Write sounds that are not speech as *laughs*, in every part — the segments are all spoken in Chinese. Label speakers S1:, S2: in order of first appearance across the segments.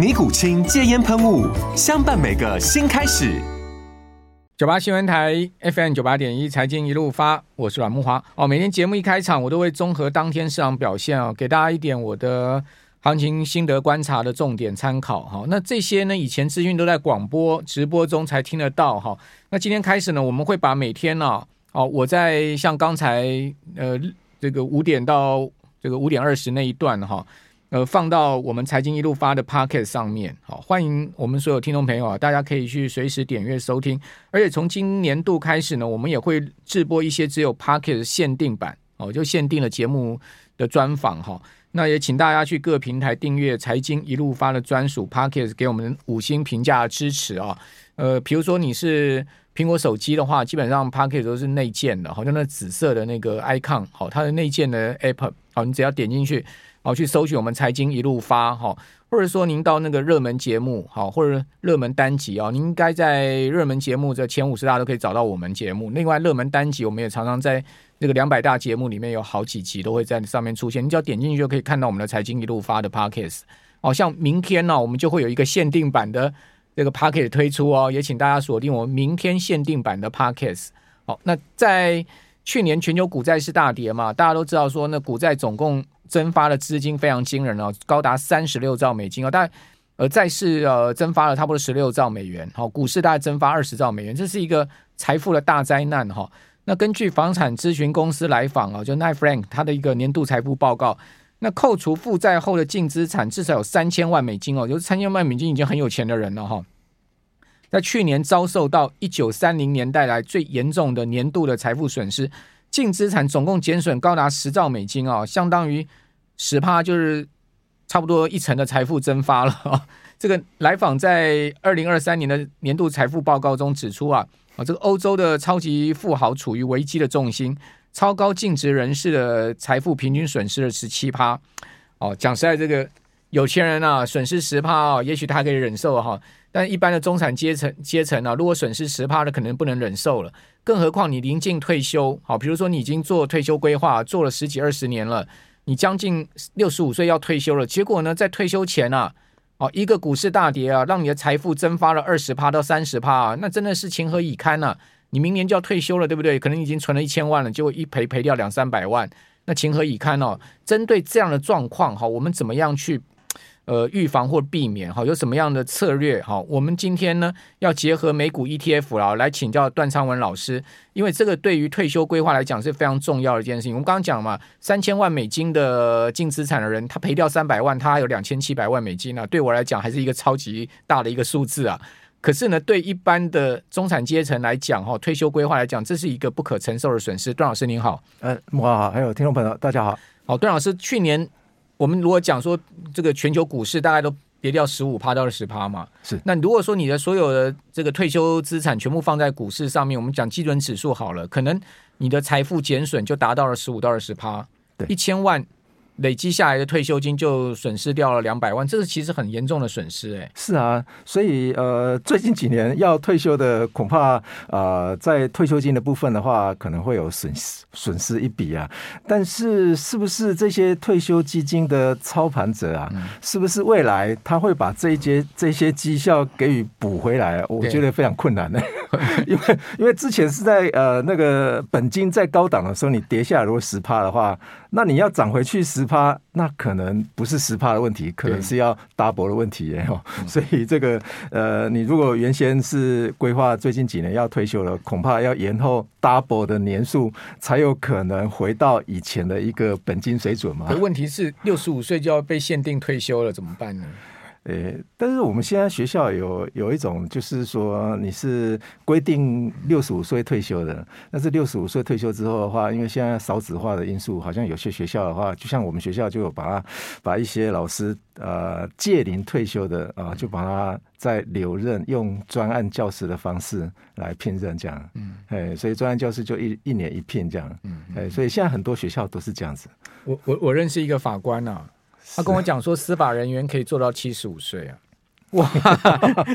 S1: 尼古清戒烟喷雾，相伴每个新开始。
S2: 九八新闻台 FM 九八点一，财经一路发，我是阮木华。哦，每天节目一开场，我都会综合当天市场表现哦，给大家一点我的行情心得观察的重点参考哈。那这些呢，以前资讯都在广播直播中才听得到哈。那今天开始呢，我们会把每天呢，哦，我在像刚才呃这个五点到这个五点二十那一段哈。呃，放到我们财经一路发的 Pocket 上面，好，欢迎我们所有听众朋友啊，大家可以去随时点阅收听。而且从今年度开始呢，我们也会制播一些只有 Pocket 限定版，哦，就限定的节目的专访哈。那也请大家去各平台订阅财经一路发的专属 Pocket，给我们五星评价支持啊。呃，比如说你是苹果手机的话，基本上 Pocket 都是内建的，好像那紫色的那个 icon，好，它的内建的 App，好，你只要点进去。好，去搜寻我们财经一路发哈，或者说您到那个热门节目好，或者热门单集啊，您应该在热门节目这前五十大都可以找到我们节目。另外，热门单集我们也常常在那个两百大节目里面有好几集都会在上面出现，你只要点进去就可以看到我们的财经一路发的 Podcast。好像明天呢，我们就会有一个限定版的这个 Podcast 推出哦，也请大家锁定我们明天限定版的 Podcast。好，那在去年全球股债市大跌嘛，大家都知道说那股债总共。增发的资金非常惊人哦，高达三十六兆美金哦，大概呃债市呃增发了差不多十六兆美元，好，股市大概增发二十兆美元，这是一个财富的大灾难哈。那根据房产咨询公司来访啊，就 n i g h Frank 他的一个年度财富报告，那扣除负债后的净资产至少有三千万美金哦，就是三千万美金已经很有钱的人了哈。在去年遭受到一九三零年代来最严重的年度的财富损失。净资产总共减损高达十兆美金啊，相当于十趴，就是差不多一成的财富蒸发了啊。*laughs* 这个来访在二零二三年的年度财富报告中指出啊，啊，这个欧洲的超级富豪处于危机的重心，超高净值人士的财富平均损失了十七趴。哦，讲实在，这个有钱人啊，损失十趴啊，也许他可以忍受哈。但一般的中产阶层阶层啊，如果损失十趴的，可能不能忍受了。更何况你临近退休，好，比如说你已经做退休规划，做了十几二十年了，你将近六十五岁要退休了，结果呢，在退休前啊，哦，一个股市大跌啊，让你的财富蒸发了二十趴到三十趴啊，那真的是情何以堪呐！你明年就要退休了，对不对？可能已经存了一千万了，结果一赔赔掉两三百万，那情何以堪哦？针对这样的状况，哈，我们怎么样去？呃，预防或避免哈，有什么样的策略哈？我们今天呢要结合美股 ETF 啦，来请教段昌文老师，因为这个对于退休规划来讲是非常重要的一件事情。我们刚刚讲嘛，三千万美金的净资产的人，他赔掉三百万，他还有两千七百万美金呢、啊。对我来讲，还是一个超级大的一个数字啊。可是呢，对一般的中产阶层来讲，哈，退休规划来讲，这是一个不可承受的损失。段老师您好，
S3: 呃，哇，还有听众朋友大家好，
S2: 好，段老师去年。我们如果讲说这个全球股市大概都跌掉十五趴到二十趴嘛，
S3: 是。那
S2: 如果说你的所有的这个退休资产全部放在股市上面，我们讲基准指数好了，可能你的财富减损就达到了十五到二十趴，对，一千万。累积下来的退休金就损失掉了两百万，这是其实很严重的损失哎。
S3: 是啊，所以呃，最近几年要退休的恐怕呃，在退休金的部分的话，可能会有损失损失一笔啊。但是是不是这些退休基金的操盘者啊，嗯、是不是未来他会把这一些这些绩效给予补回来？我觉得非常困难的，*laughs* 因为因为之前是在呃那个本金在高档的时候，你跌下来如果十趴的话，那你要涨回去十。趴，那可能不是十趴的问题，可能是要 double 的问题耶。对所以这个呃，你如果原先是规划最近几年要退休了，恐怕要延后 double 的年数，才有可能回到以前的一个本金水准嘛。
S2: 问题是六十五岁就要被限定退休了，怎么办呢？
S3: 诶，但是我们现在学校有有一种，就是说你是规定六十五岁退休的，但是六十五岁退休之后的话，因为现在少子化的因素，好像有些学校的话，就像我们学校就有把它把一些老师呃届龄退休的啊、呃，就把它在留任，用专案教师的方式来聘任这样，嗯，哎，所以专案教师就一一年一聘这样，嗯，哎，所以现在很多学校都是这样子。
S2: 我我我认识一个法官啊。他跟我讲说，司法人员可以做到七十五岁啊！*laughs* 哇，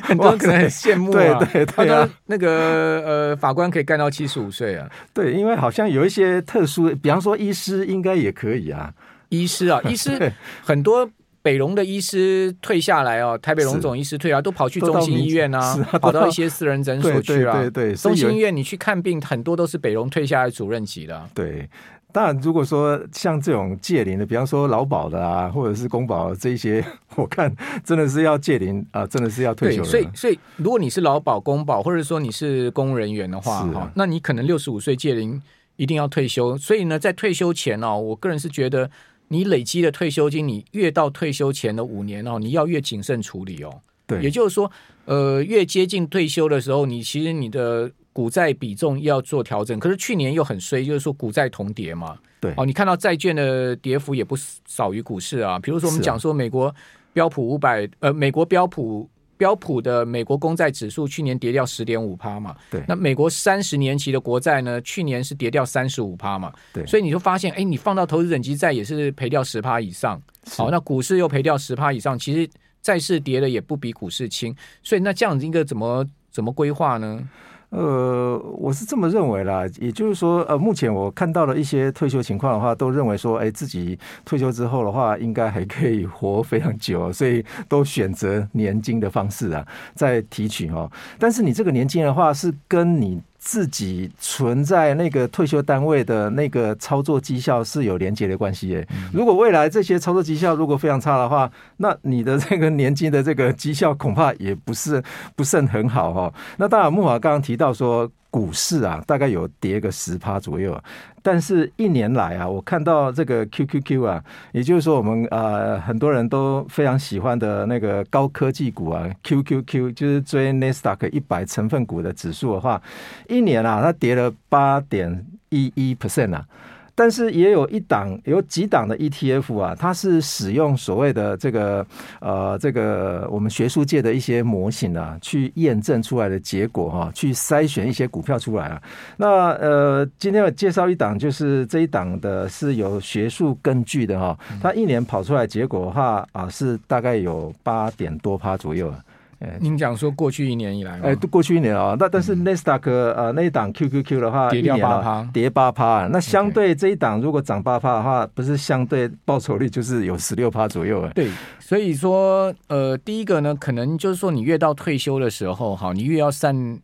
S2: 很多人可能很羡慕啊。
S3: 对对对啊，
S2: 那个呃，法官可以干到七十五岁啊。
S3: 对，因为好像有一些特殊，比方说医师应该也可以啊。
S2: 医师啊，*laughs* 医师很多北荣的医师退下来哦，台北荣总医师退下来都跑去中心医院啊，跑到一些私人诊所去啊。
S3: 对对对，
S2: 中心医院你去看病，很多都是北荣退下来主任级的。
S3: 对。当然，如果说像这种借龄的，比方说劳保的啊，或者是公保这一些，*laughs* 我看真的是要借龄啊，真的是要退休了。
S2: 所以，所以如果你是劳保、公保，或者说你是公务人员的话，哈、啊，那你可能六十五岁借龄一定要退休。所以呢，在退休前哦，我个人是觉得，你累积的退休金，你越到退休前的五年哦，你要越谨慎处理哦。
S3: 对，
S2: 也就是说，呃，越接近退休的时候，你其实你的。股债比重要做调整，可是去年又很衰，就是说股债同跌嘛。
S3: 对，
S2: 哦，你看到债券的跌幅也不少于股市啊。比如说我们讲说美国标普五百、啊，呃，美国标普标普的美国公债指数去年跌掉十点五趴嘛。
S3: 对，
S2: 那美国三十年期的国债呢，去年是跌掉三十五趴嘛。
S3: 对，
S2: 所以你就发现，哎，你放到投资等级债也是赔掉十趴以上。好，那股市又赔掉十趴以上，其实债市跌的也不比股市轻。所以那这样子一个怎么怎么规划呢？
S3: 呃，我是这么认为啦，也就是说，呃，目前我看到的一些退休情况的话，都认为说，哎，自己退休之后的话，应该还可以活非常久，所以都选择年金的方式啊，在提取哦。但是你这个年金的话，是跟你。自己存在那个退休单位的那个操作绩效是有连结的关系耶。如果未来这些操作绩效如果非常差的话，那你的这个年金的这个绩效恐怕也不是不甚很好哈。那当然，木华刚刚提到说。股市啊，大概有跌个十趴左右，但是一年来啊，我看到这个 QQQ 啊，也就是说我们呃很多人都非常喜欢的那个高科技股啊，QQQ 就是追 n e s d a q 一百成分股的指数的话，一年啊，它跌了八点一一 percent 啊。但是也有一档有几档的 ETF 啊，它是使用所谓的这个呃这个我们学术界的一些模型啊，去验证出来的结果哈、去筛选一些股票出来啊。那呃，今天我介绍一档，就是这一档的是有学术根据的哈、它一年跑出来结果的话啊，是大概有八点多趴左右。
S2: 您讲说过去一年以来，
S3: 哎，过去一年啊，那但是 Nasdaq 呃那一档 QQQ 的话，
S2: 跌掉八趴，
S3: 跌八趴，那相对这一档如果涨八趴的话，不是相对报酬率就是有十六趴左右。
S2: 对，所以说呃，第一个呢，可能就是说你越到退休的时候，哈，你越要善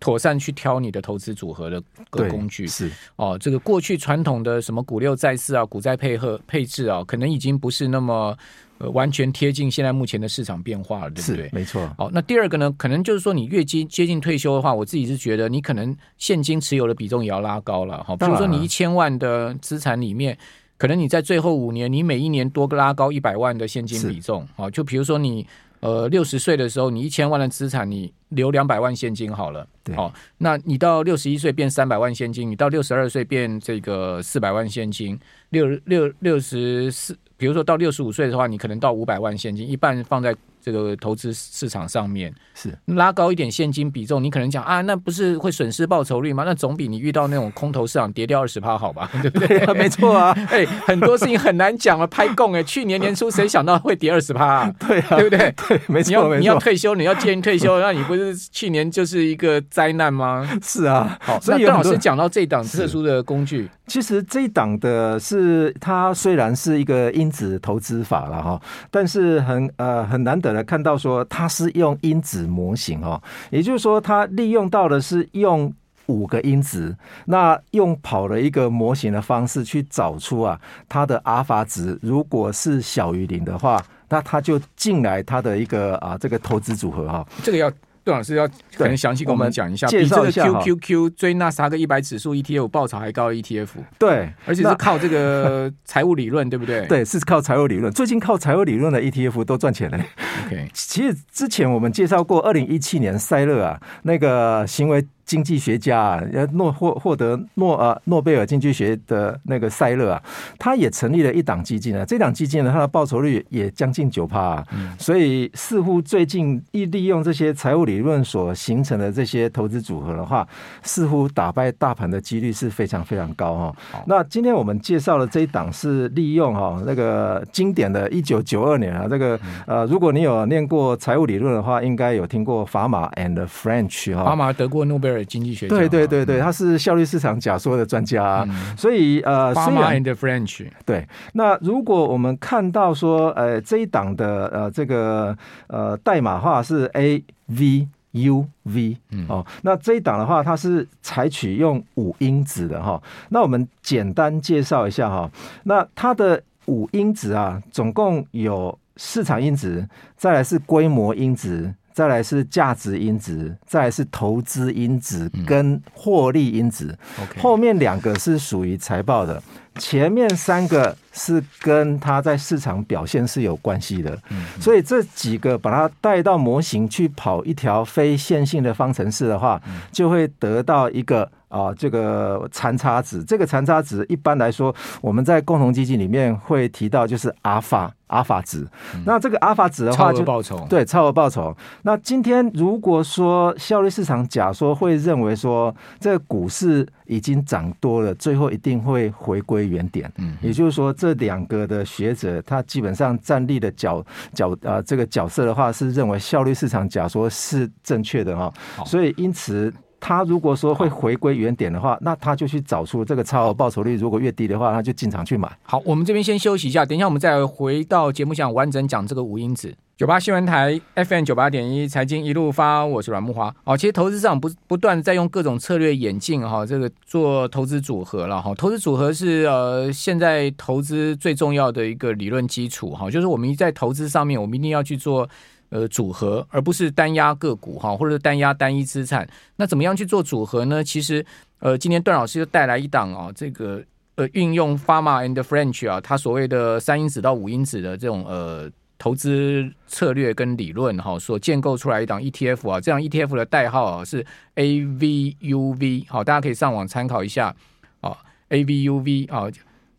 S2: 妥善去挑你的投资组合的个工具
S3: 是
S2: 哦，这个过去传统的什么股六债四啊，股债配合配置啊，可能已经不是那么。呃，完全贴近现在目前的市场变化了，对不对？
S3: 没错。
S2: 好，那第二个呢，可能就是说你越接接近退休的话，我自己是觉得你可能现金持有的比重也要拉高了。好，比如说你一千万的资产里面，可能你在最后五年，你每一年多个拉高一百万的现金比重。好，就比如说你呃六十岁的时候，你一千万的资产，你留两百万现金好了。好，那你到六十一岁变三百万现金，你到六十二岁变这个四百万现金，六六六十四。比如说到六十五岁的话，你可能到五百万现金，一半放在这个投资市场上面，
S3: 是
S2: 拉高一点现金比重，你可能讲啊，那不是会损失报酬率吗？那总比你遇到那种空头市场跌掉二十趴好吧？*laughs* 对不对？
S3: 对 *laughs* 没错啊，*laughs*
S2: 哎，很多事情很难讲啊，拍供哎，去年年初谁想到会跌二十趴？啊？
S3: 对啊，
S2: 对不对？
S3: 对，没错，
S2: 你要，你要退休，你要建议退休，那你不是去年就是一个灾难吗？
S3: 是啊，
S2: 好，所以邓老师讲到这档特殊的工具，
S3: 其实这一档的是它虽然是一个因子投资法了哈，但是很呃很难得来看到说。它是用因子模型哦，也就是说，它利用到的是用五个因子，那用跑了一个模型的方式去找出啊，它的阿尔法值如果是小于零的话，那它就进来它的一个啊这个投资组合哈。
S2: 这个要。段老师要可能详细跟我们讲一下，
S3: 介绍一下
S2: 比这个 QQQ 追纳斯达克一百指数 ETF 报酬还高的 ETF，
S3: 对，
S2: 而且是靠这个 *laughs* 财务理论，对不对？
S3: 对，是靠财务理论。最近靠财务理论的 ETF 都赚钱了。
S2: OK，
S3: 其实之前我们介绍过，二零一七年塞勒啊，那个行为。经济学家啊，诺获获得诺呃诺贝尔经济学的那个塞勒啊，他也成立了一档基金啊。这档基金呢，它的报酬率也将近九趴啊。所以似乎最近一利用这些财务理论所形成的这些投资组合的话，似乎打败大盘的几率是非常非常高哈。那今天我们介绍的这一档是利用哈那个经典的一九九二年啊，这个呃，如果你有念过财务理论的话，应该有听过法玛 and French 哈。
S2: 法玛得过诺贝尔。经济学
S3: 对对对对，他是效率市场假说的专家，啊，嗯、所以呃，虽然
S2: and French 对，
S3: 那如果我们看到说呃这一档的呃这个呃代码化是 A V U V 哦，那这一档的话它是采取用五因子的哈，那我们简单介绍一下哈，那它的五因子啊，总共有市场因子，再来是规模因子。再来是价值因子，再来是投资因子跟获利因子，
S2: 嗯
S3: 后面两个是属于财报的，前面三个是跟它在市场表现是有关系的，所以这几个把它带到模型去跑一条非线性的方程式的话，就会得到一个。啊，这个残差值，这个残差值一般来说，我们在共同基金里面会提到，就是阿尔法阿尔法值。嗯、那这个阿尔法值的话就，就
S2: 报酬
S3: 对超额报酬。那今天如果说效率市场假说会认为说，这个股市已经涨多了，最后一定会回归原点。嗯，也就是说，这两个的学者他基本上站立的角角啊，这个角色的话是认为效率市场假说是正确的哈。所以因此。他如果说会回归原点的话，那他就去找出这个超额报酬率如果越低的话，他就进场去买。
S2: 好，我们这边先休息一下，等一下我们再回到节目上完整讲这个五因子。九八新闻台 FM 九八点一财经一路发，我是阮木华。哦，其实投资市场不不断在用各种策略演进哈，这个做投资组合了哈。投资组合是呃现在投资最重要的一个理论基础哈，就是我们在投资上面，我们一定要去做。呃，组合而不是单押个股哈，或者是单押单一资产。那怎么样去做组合呢？其实，呃，今天段老师又带来一档啊，这个呃，运用 Fama and French 啊，他所谓的三因子到五因子的这种呃投资策略跟理论哈，所建构出来一档 ETF 啊，这样 ETF 的代号啊是 AVUV，好，大家可以上网参考一下啊，AVUV 啊，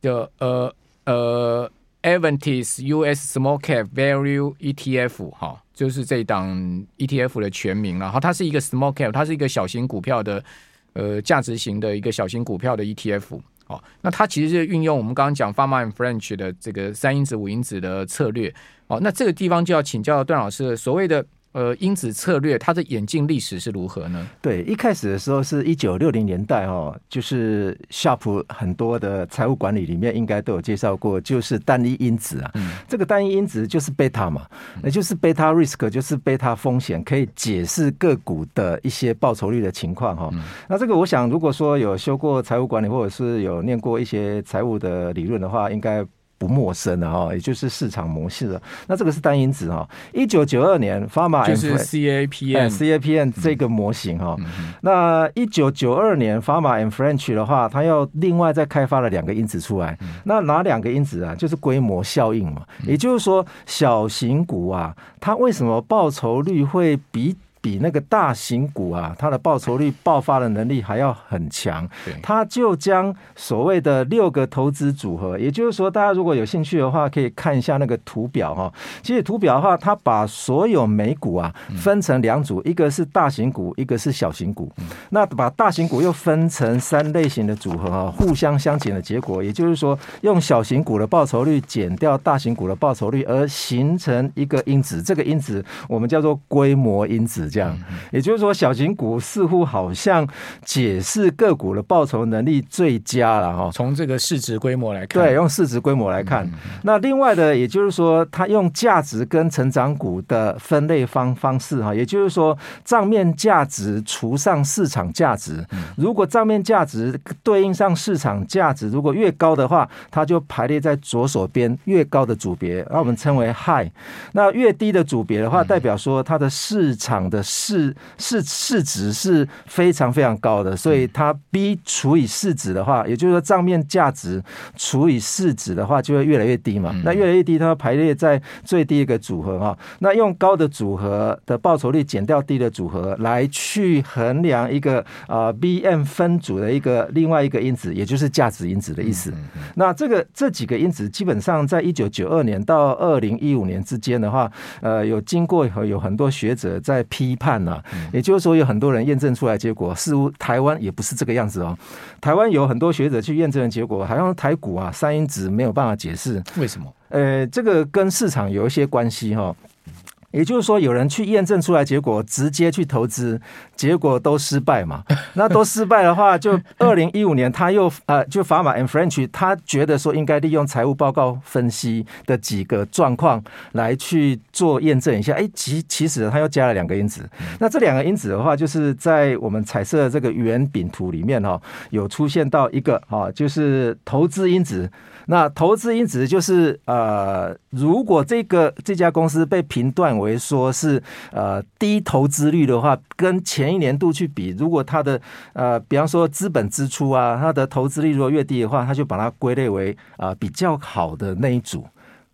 S2: 就呃呃。Aventis US Small Cap Value ETF 哈，就是这档 ETF 的全名，然后它是一个 Small Cap，它是一个小型股票的呃价值型的一个小型股票的 ETF。哦，那它其实是运用我们刚刚讲 Farma and French 的这个三因子五因子的策略。哦，那这个地方就要请教段老师所谓的。呃，因子策略它的演进历史是如何呢？
S3: 对，一开始的时候是一九六零年代哦，就是 Sharpe 很多的财务管理里面应该都有介绍过，就是单一因子啊。嗯，这个单一因子就是贝塔嘛，那就是 beta risk，就是贝塔风险，可以解释个股的一些报酬率的情况哈。那这个我想，如果说有修过财务管理，或者是有念过一些财务的理论的话，应该。不陌生的哈，也就是市场模式了。那这个是单因子哈。一九九二年，Fama
S2: 就是 CAPM
S3: CAPM 这个模型哈。那一九九二年，Fama and French 的话，它又另外再开发了两个因子出来。那哪两个因子啊？就是规模效应嘛。也就是说，小型股啊，它为什么报酬率会比？比那个大型股啊，它的报酬率爆发的能力还要很强。他就将所谓的六个投资组合，也就是说，大家如果有兴趣的话，可以看一下那个图表哈。其实图表的话，它把所有美股啊分成两组，一个是大型股，一个是小型股。那把大型股又分成三类型的组合啊，互相相减的结果，也就是说，用小型股的报酬率减掉大型股的报酬率，而形成一个因子。这个因子我们叫做规模因子。这样。也就是说，小型股似乎好像解释个股的报酬能力最佳了哈。
S2: 从这个市值规模来看，
S3: 对，用市值规模来看。那另外的，也就是说，它用价值跟成长股的分类方方式哈，也就是说，账面价值除上市场价值，如果账面价值对应上市场价值，如果越高的话，它就排列在左手边越高的组别，那我们称为 high。那越低的组别的话，代表说它的市场的市市市值是非常非常高的，所以它 B 除以市值的话，也就是说账面价值除以市值的话，就会越来越低嘛。那越来越低，它排列在最低一个组合哈。那用高的组合的报酬率减掉低的组合，来去衡量一个啊 BM 分组的一个另外一个因子，也就是价值因子的意思。那这个这几个因子基本上在一九九二年到二零一五年之间的话，呃，有经过有很多学者在批判呐，也就是说有很多人验证出来结果，似乎台湾也不是这个样子哦。台湾有很多学者去验证的结果，好像台股啊三因子没有办法解释，
S2: 为什么？
S3: 呃，这个跟市场有一些关系哈。也就是说，有人去验证出来结果，直接去投资，结果都失败嘛。*laughs* 那都失败的话，就 *laughs* 二零一五年他又呃，就 Fama and French，他觉得说应该利用财务报告分析的几个状况来去做验证一下。哎，其其实他又加了两个因子。那这两个因子的话，就是在我们彩色这个圆饼图里面哈，有出现到一个哈，就是投资因子。那投资因子就是呃，如果这个这家公司被评断为说是呃低投资率的话，跟前一年度去比，如果它的呃，比方说资本支出啊，它的投资率如果越低的话，它就把它归类为啊、呃、比较好的那一组，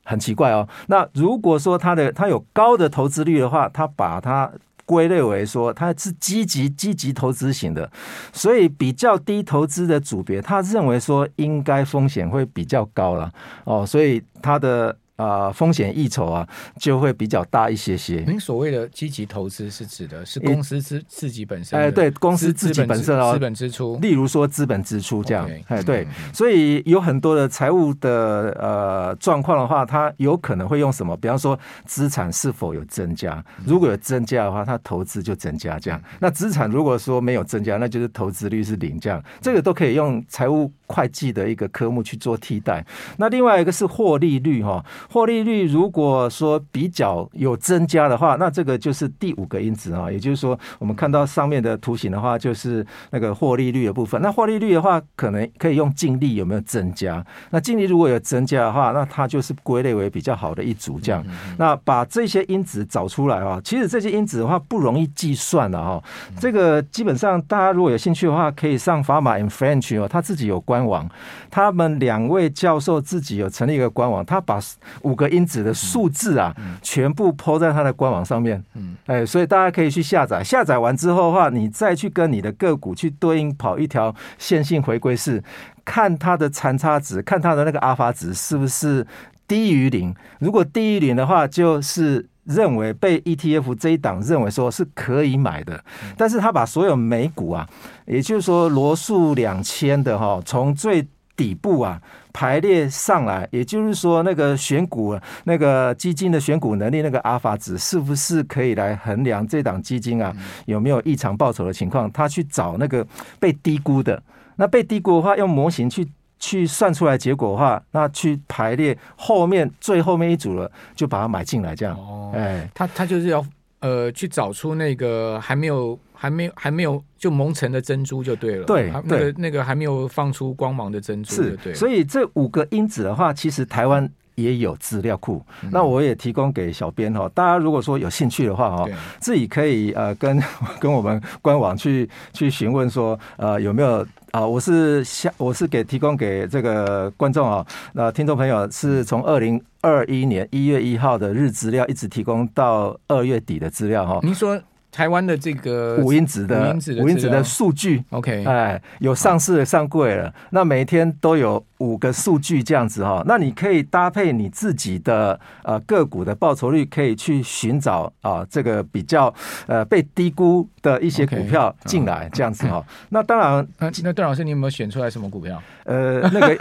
S3: 很奇怪哦。那如果说它的它有高的投资率的话，它把它。归类为说它是积极积极投资型的，所以比较低投资的组别，他认为说应该风险会比较高了哦，所以它的。啊，风险溢酬啊，就会比较大一些些。
S2: 您所谓的积极投资是指的是公司自自己本身？
S3: 哎，对，公司自己本身哦，
S2: 资本支出，
S3: 例如说资本支出这
S2: 样。
S3: 对，所以有很多的财务的呃状况的话，它有可能会用什么？比方说资产是否有增加？如果有增加的话，它投资就增加这样。那资产如果说没有增加，那就是投资率是零这样。这个都可以用财务会计的一个科目去做替代。那另外一个是获利率哈。获利率如果说比较有增加的话，那这个就是第五个因子啊，也就是说，我们看到上面的图形的话，就是那个获利率的部分。那获利率的话，可能可以用净利有没有增加？那净利如果有增加的话，那它就是归类为比较好的一组这样。那把这些因子找出来啊，其实这些因子的话不容易计算的哈。这个基本上大家如果有兴趣的话，可以上 Fama and French 哦，他自己有官网，他们两位教授自己有成立一个官网，他把。五个因子的数字啊，全部 po 在它的官网上面。嗯，哎，所以大家可以去下载。下载完之后的话，你再去跟你的个股去对应跑一条线性回归式，看它的残差值，看它的那个阿尔法值是不是低于零。如果低于零的话，就是认为被 ETF 这一档认为说是可以买的。但是他把所有美股啊，也就是说罗素两千的哈，从最底部啊排列上来，也就是说，那个选股那个基金的选股能力，那个阿尔法值是不是可以来衡量这档基金啊有没有异常报酬的情况？他去找那个被低估的，那被低估的话，用模型去去算出来结果的话，那去排列后面最后面一组了，就把它买进来，这样。哦，哎，
S2: 他他就是要呃去找出那个还没有。还没有还没有就蒙尘的珍珠就对了，
S3: 对，
S2: 那个那个还没有放出光芒的珍珠就
S3: 对。所以这五个因子的话，其实台湾也有资料库，嗯、那我也提供给小编哈。大家如果说有兴趣的话哈，自己可以呃跟 *laughs* 跟我们官网去去询问说呃有没有。啊，我是下，我是给提供给这个观众啊，那听众朋友是从二零二一年一月一号的日资料，一直提供到二月底的资料哈。
S2: 您说。台湾的这个
S3: 五因子的五因子的数据，OK，哎，有上市的上柜了，那每天都有五个数据这样子哈，那你可以搭配你自己的呃个股的报酬率，可以去寻找啊这个比较呃被低估的一些股票进来这样子哈。那当然，
S2: 那那段老师，你有没有选出来什么股票？
S3: 呃，*laughs* 那个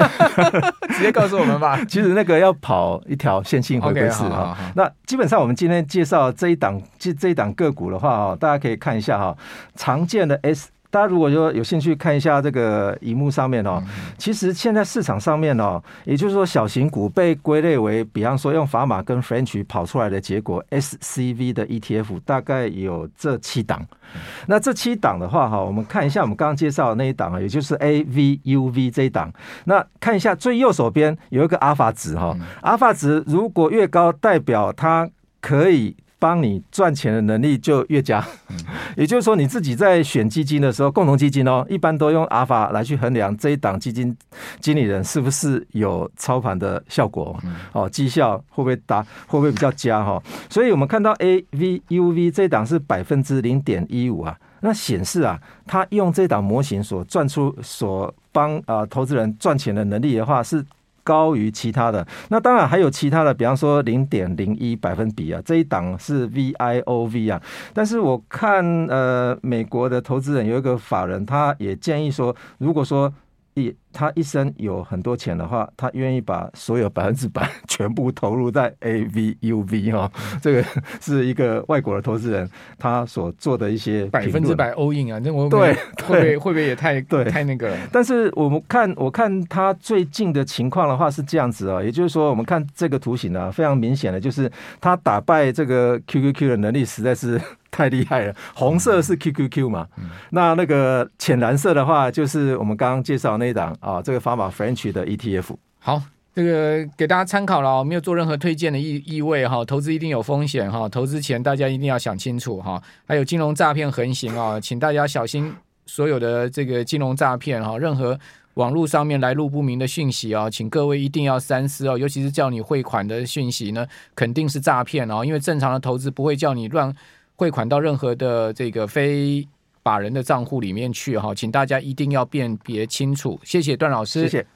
S2: 直接告诉我们吧。*laughs*
S3: 其实那个要跑一条线性回归式哈。那基本上我们今天介绍这一档这这一档个股的话哦，大家可以看一下哈，常见的 S。大家如果说有兴趣看一下这个荧幕上面哦，其实现在市场上面哦，也就是说小型股被归类为，比方说用砝码跟 French 跑出来的结果，SCV 的 ETF 大概有这七档。那这七档的话哈，我们看一下我们刚刚介绍的那一档啊，也就是 AVUV 这一档。那看一下最右手边有一个阿尔法值哈，阿尔法值如果越高，代表它可以。帮你赚钱的能力就越佳，*laughs* 也就是说你自己在选基金的时候，共同基金哦，一般都用阿尔法来去衡量这一档基金经理人是不是有操盘的效果哦，绩效会不会达，会不会比较佳哈？所以我们看到 AVUV 这一档是百分之零点一五啊，那显示啊，他用这档模型所赚出所帮啊投资人赚钱的能力的话是。高于其他的，那当然还有其他的，比方说零点零一百分比啊，这一档是 VIOV 啊，但是我看呃美国的投资人有一个法人，他也建议说，如果说。一他一生有很多钱的话，他愿意把所有百分之百 *laughs* 全部投入在 AVUV 哈，*laughs* 这个是一个外国的投资人他所做的一些
S2: 百分之百 all in 啊，那我
S3: 对
S2: 会不会会不会也太对太那个了？
S3: 但是我们看我看他最近的情况的话是这样子啊，也就是说我们看这个图形呢，非常明显的就是他打败这个 QQQ 的能力实在是。太厉害了！红色是 QQQ 嘛？嗯、那那个浅蓝色的话，就是我们刚刚介绍那一档啊，这个法码 French 的 ETF。
S2: 好，这个给大家参考了，没有做任何推荐的意意味哈。投资一定有风险哈，投资前大家一定要想清楚哈。还有金融诈骗横行啊，请大家小心所有的这个金融诈骗哈。任何网络上面来路不明的讯息啊，请各位一定要三思哦。尤其是叫你汇款的讯息呢，肯定是诈骗哦，因为正常的投资不会叫你乱。汇款到任何的这个非法人的账户里面去哈，请大家一定要辨别清楚。谢谢段老师，
S3: 谢谢。